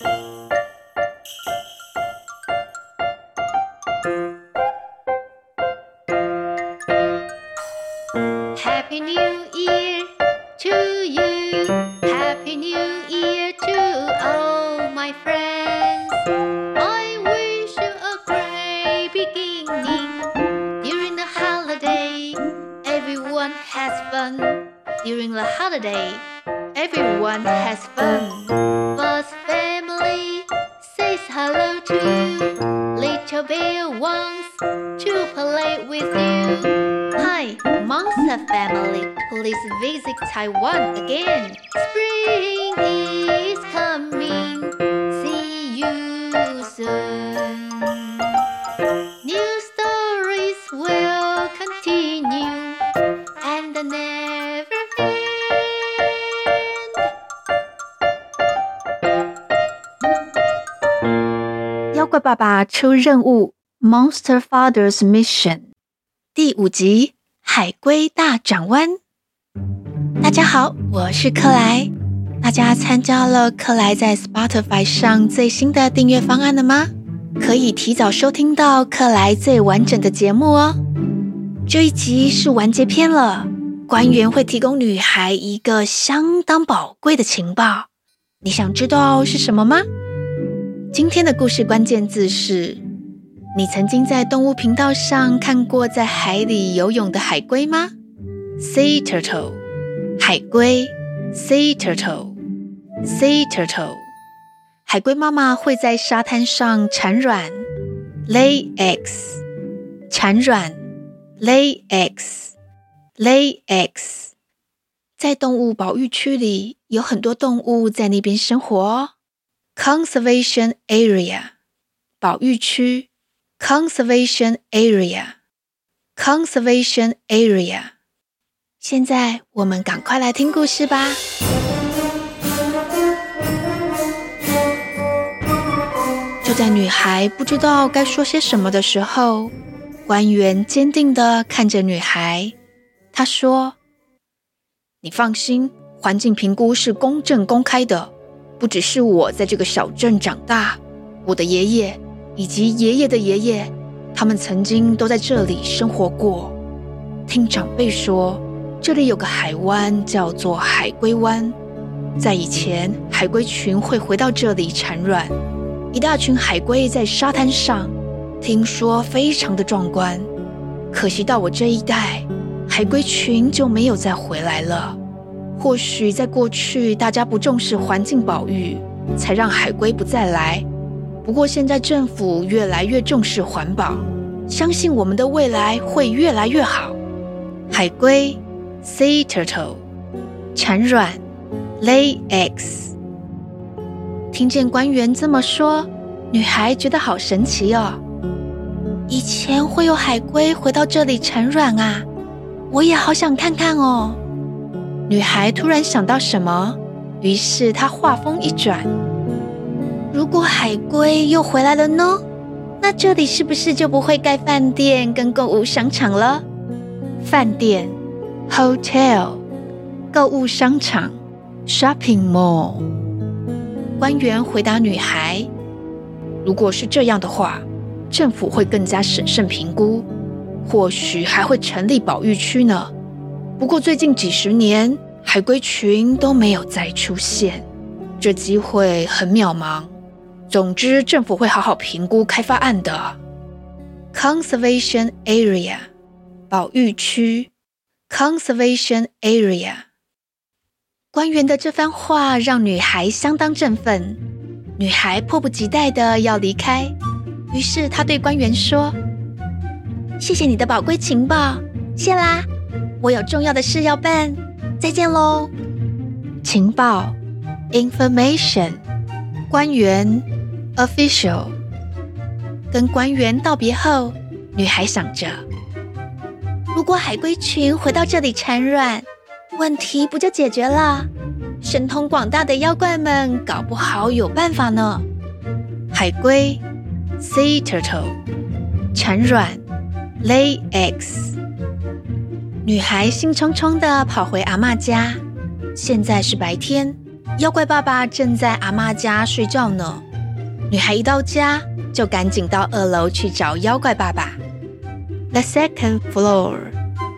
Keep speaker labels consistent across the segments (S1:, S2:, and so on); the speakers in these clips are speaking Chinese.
S1: Happy New Year to you. Happy New Year to all my friends. I wish you a great beginning. During the holiday, everyone has fun. During the holiday, everyone has fun. Monster family, please visit Taiwan again. Spring is coming. See you soon. New stories will continue and never end.
S2: 妖怪爸爸出任务，Monster Father's Mission，第五集《 海龟大转弯》。大家好，我是克莱。大家参加了克莱在 Spotify 上最新的订阅方案了吗？可以提早收听到克莱最完整的节目哦。这一集是完结篇了，官员会提供女孩一个相当宝贵的情报，你想知道是什么吗？今天的故事关键字是：你曾经在动物频道上看过在海里游泳的海龟吗？Sea turtle，海龟；Sea turtle，Sea turtle。海龟妈妈会在沙滩上产卵，lay eggs，产卵，lay eggs，lay eggs。在动物保育区里，有很多动物在那边生活哦。Conservation area，保育区。Conservation area，Conservation area。现在我们赶快来听故事吧。就在女孩不知道该说些什么的时候，官员坚定地看着女孩，他说：“你放心，环境评估是公正公开的。”不只是我在这个小镇长大，我的爷爷以及爷爷的爷爷，他们曾经都在这里生活过。听长辈说，这里有个海湾叫做海龟湾，在以前，海龟群会回到这里产卵，一大群海龟在沙滩上，听说非常的壮观。可惜到我这一代，海龟群就没有再回来了。或许在过去，大家不重视环境保育，才让海龟不再来。不过现在政府越来越重视环保，相信我们的未来会越来越好。海龟 （Sea turtle） 产卵 （Lay eggs）。听见官员这么说，女孩觉得好神奇哦。以前会有海龟回到这里产卵啊，我也好想看看哦。女孩突然想到什么，于是她话锋一转：“如果海龟又回来了呢？那这里是不是就不会盖饭店跟购物商场了？”饭店 （hotel）、购物商场 （shopping mall）。官员回答女孩：“如果是这样的话，政府会更加审慎评估，或许还会成立保育区呢。”不过最近几十年，海龟群都没有再出现，这机会很渺茫。总之，政府会好好评估开发案的。Conservation area，保育区。Conservation area。官员的这番话让女孩相当振奋，女孩迫不及待地要离开，于是她对官员说：“谢谢你的宝贵情报，谢啦。”我有重要的事要办，再见喽。情报，information，官员，official。跟官员道别后，女孩想着：如果海龟群回到这里产卵，问题不就解决了？神通广大的妖怪们搞不好有办法呢。海龟，sea turtle，产卵，lay eggs。女孩兴冲冲地跑回阿嬷家。现在是白天，妖怪爸爸正在阿嬷家睡觉呢。女孩一到家，就赶紧到二楼去找妖怪爸爸。The second floor，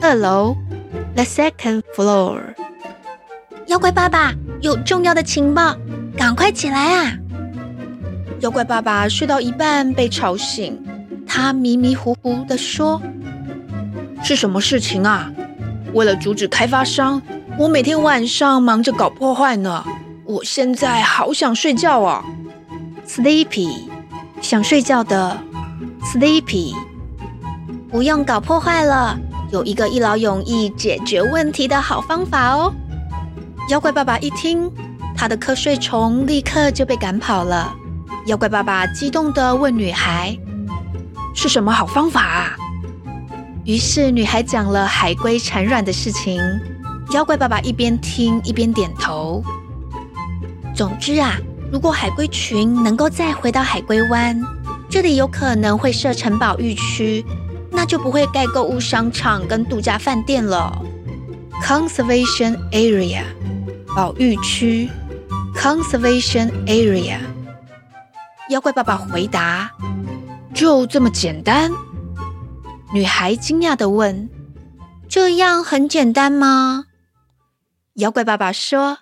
S2: 二楼。The second floor，妖怪爸爸有重要的情报，赶快起来啊！妖怪爸爸睡到一半被吵醒，他迷迷糊糊地说：“是什么事情啊？为了阻止开发商，我每天晚上忙着搞破坏呢。我现在好想睡觉啊，Sleepy，想睡觉的，Sleepy，不用搞破坏了。”有一个一劳永逸解决问题的好方法哦！妖怪爸爸一听，他的瞌睡虫立刻就被赶跑了。妖怪爸爸激动地问女孩：“是什么好方法啊？”于是女孩讲了海龟产卵的事情。妖怪爸爸一边听一边点头。总之啊，如果海龟群能够再回到海龟湾，这里有可能会设城堡育区。那就不会盖购物商场跟度假饭店了。Conservation area，保育区。Conservation area。妖怪爸爸回答：“就这么简单？”女孩惊讶地问：“这样很简单吗？”妖怪爸爸说：“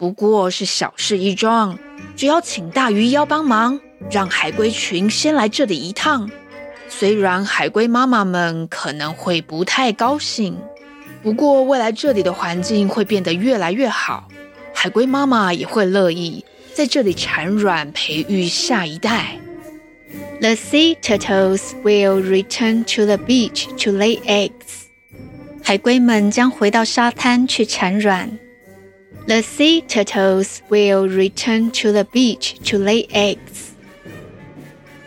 S2: 不过是小事一桩，只要请大鱼妖帮忙，让海龟群先来这里一趟。”虽然海龟妈妈们可能会不太高兴，不过未来这里的环境会变得越来越好，海龟妈妈也会乐意在这里产卵培育下一代。The sea turtles will return to the beach to lay eggs。海龟们将回到沙滩去产卵。The sea turtles will return to the beach to lay eggs。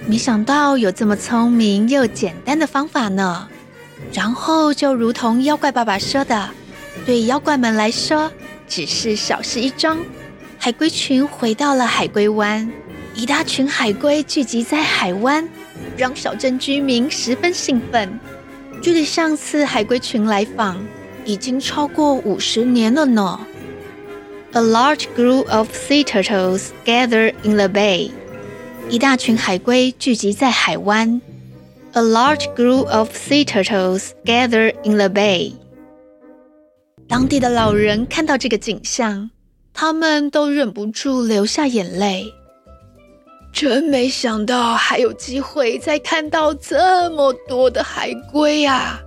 S2: 没想到有这么聪明又简单的方法呢。然后就如同妖怪爸爸说的，对妖怪们来说只是小事一桩。海龟群回到了海龟湾，一大群海龟聚集在海湾，让小镇居民十分兴奋。距离上次海龟群来访已经超过五十年了呢。A large group of sea turtles gather in the bay. 一大群海龟聚集在海湾。A large group of sea turtles gather in the bay。当地的老人看到这个景象，他们都忍不住流下眼泪。真没想到还有机会再看到这么多的海龟啊！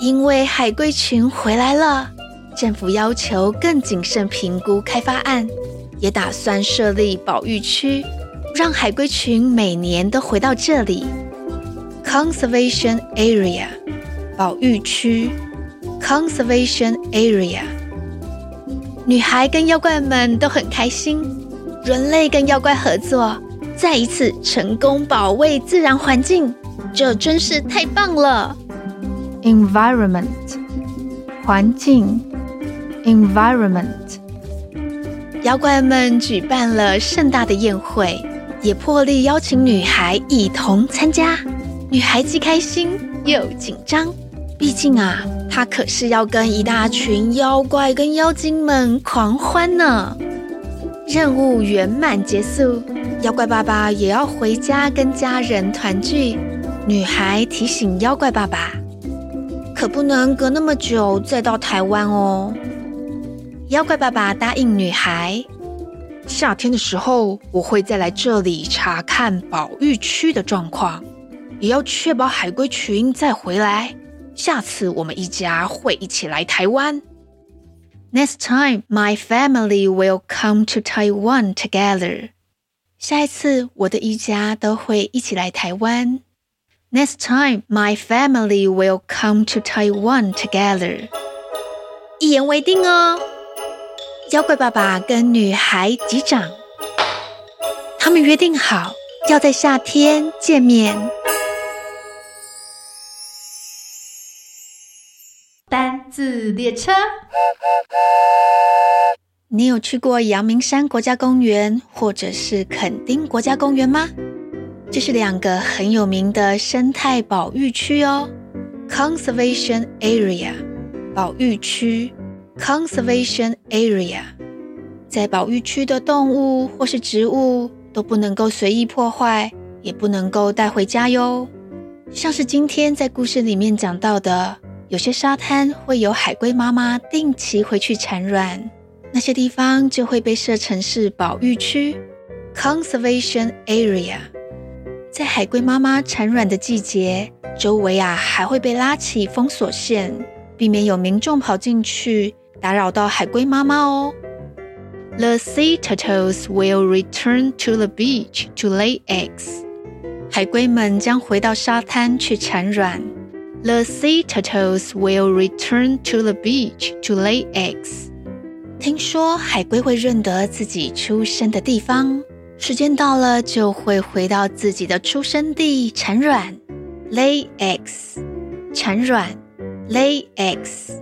S2: 因为海龟群回来了，政府要求更谨慎评估开发案，也打算设立保育区。让海龟群每年都回到这里。Conservation area，保育区。Conservation area。女孩跟妖怪们都很开心，人类跟妖怪合作，再一次成功保卫自然环境，这真是太棒了。Environment，环境。Environment。妖怪们举办了盛大的宴会。也破例邀请女孩一同参加，女孩既开心又紧张，毕竟啊，她可是要跟一大群妖怪跟妖精们狂欢呢。任务圆满结束，妖怪爸爸也要回家跟家人团聚。女孩提醒妖怪爸爸，可不能隔那么久再到台湾哦。妖怪爸爸答应女孩。夏天的时候，我会再来这里查看保育区的状况，也要确保海龟群再回来。下次我们一家会一起来台湾。Next time, my family will come to Taiwan together. 下一次我的一家都会一起来台湾。Next time, my family will come to Taiwan together. 一言为定哦。妖怪爸爸跟女孩击掌，他们约定好要在夏天见面。
S1: 单字列车，
S2: 你有去过阳明山国家公园或者是垦丁国家公园吗？这是两个很有名的生态保育区哦，Conservation Area，保育区。Conservation area，在保育区的动物或是植物都不能够随意破坏，也不能够带回家哟。像是今天在故事里面讲到的，有些沙滩会有海龟妈妈定期回去产卵，那些地方就会被设成是保育区 （conservation area）。在海龟妈妈产卵的季节，周围啊还会被拉起封锁线，避免有民众跑进去打扰到海龟妈妈哦。The sea turtles will return to the beach to lay eggs. 海龟们将回到沙滩去产卵。The sea turtles will return to the beach to lay eggs. 听说海龟会认得自己出生的地方。时间到了，就会回到自己的出生地产卵，lay eggs，产卵，lay eggs。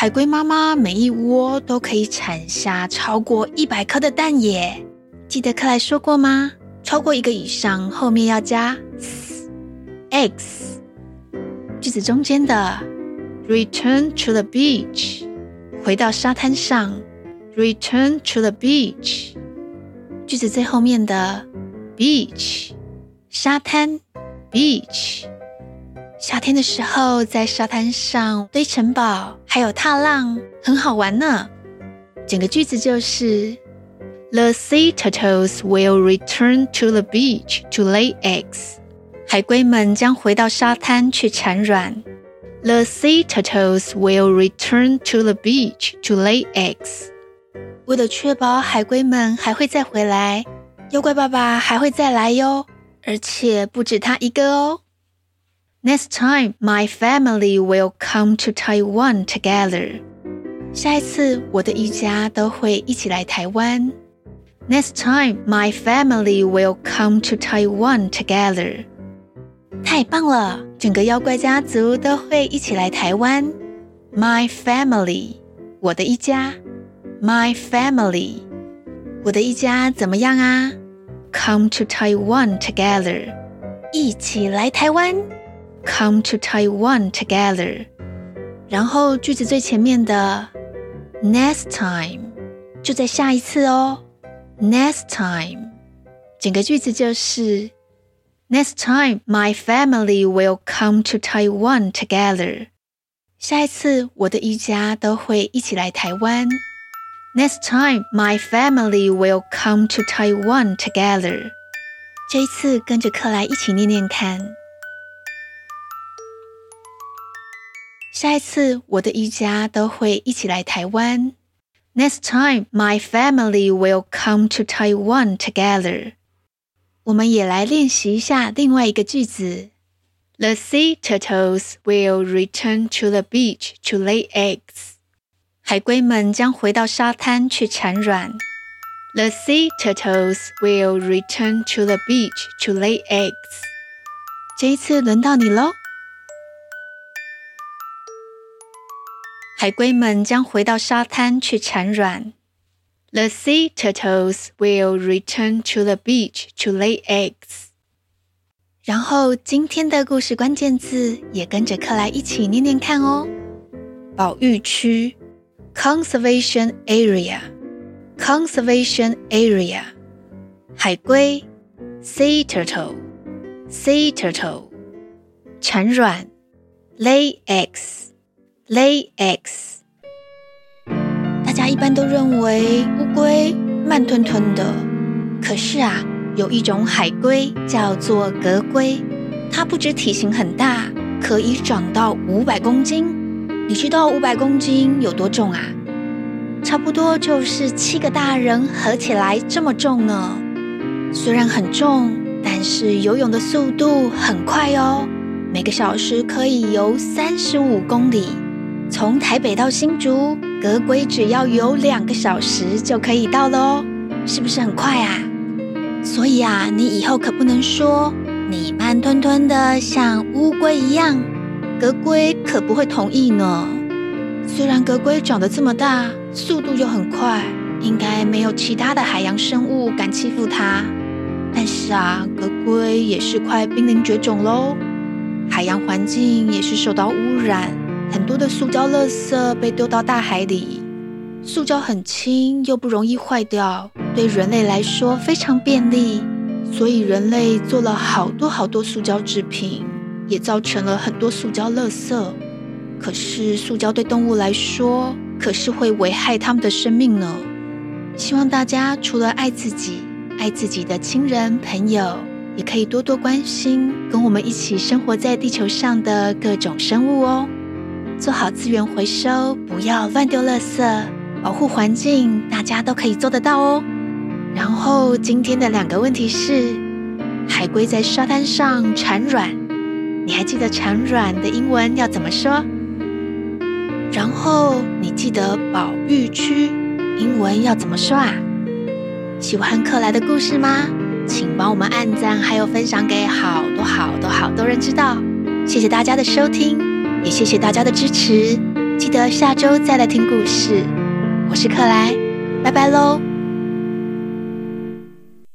S2: 海龟妈妈每一窝都可以产下超过一百颗的蛋耶！记得克莱说过吗？超过一个以上，后面要加 eggs。句子中间的 return to the beach，回到沙滩上，return to the beach。句子最后面的 beach 沙滩 beach 夏天的时候在沙滩上堆城堡，还有踏浪，很好玩呢。整个句子就是 The sea turtles will return to the beach to lay eggs。海龟们将回到沙滩去产卵。The sea turtles will return to the beach to lay eggs。为了确保海龟们还会再回来，妖怪爸爸还会再来哟，而且不止他一个哦。Next time, my family will come to Taiwan together. 下一次，我的一家都会一起来台湾。Next time, my family will come to Taiwan together. 太棒了，整个妖怪家族都会一起来台湾。My family，我的一家。My family，我的一家怎么样啊？Come to Taiwan together，一起来台湾。Come to Taiwan together，然后句子最前面的 next time 就在下一次哦。Next time，整个句子就是 Next time my family will come to Taiwan together。下一次我的一家都会一起来台湾。Next time, my family will come to Taiwan together. 这一次跟着克莱一起念念看。 下一次我的一家都会一起来台湾。Next time, my family will come to Taiwan together. 我们也来练习一下另外一个句子。The sea turtles will return to the beach to lay eggs. 海龟们将回到沙滩去产卵。The sea turtles will return to the beach to lay eggs. 这一次轮到你喽。 海龟们将回到沙滩去产卵。The sea turtles will return to the beach to lay eggs. 然后今天的故事关键字也跟着克莱一起念念看哦。保育区。Conservation area, conservation area，海龟，sea turtle, sea turtle，产卵，lay eggs, lay eggs。大家一般都认为乌龟慢吞吞的，可是啊，有一种海龟叫做革龟，它不止体型很大，可以长到五百公斤。你知道五百公斤有多重啊？差不多就是七个大人合起来这么重呢。虽然很重，但是游泳的速度很快哦，每个小时可以游三十五公里。从台北到新竹，革龟只要有两个小时就可以到了哦，是不是很快啊？所以啊，你以后可不能说你慢吞吞的像乌龟一样。革龟可不会同意呢。虽然革龟长得这么大，速度又很快，应该没有其他的海洋生物敢欺负它。但是啊，革龟也是快濒临绝种喽，海洋环境也是受到污染，很多的塑胶垃圾被丢到大海里。塑胶很轻又不容易坏掉，对人类来说非常便利，所以人类做了好多好多塑胶制品，也造成了很多塑胶垃圾。可是塑胶对动物来说，可是会危害它们的生命呢。希望大家除了爱自己，爱自己的亲人朋友，也可以多多关心跟我们一起生活在地球上的各种生物哦。做好资源回收，不要乱丢垃圾，保护环境，大家都可以做得到哦。然后今天的两个问题是：海龟在沙滩上产卵，你还记得产卵的英文要怎么说？然后你记得保育区英文要怎么说啊？喜欢克莱的故事吗？请帮我们按赞，还有分享给好多好多好多人知道。谢谢大家的收听。也谢谢大家的支持，记得下周再来听故事。我是克莱，拜拜喽。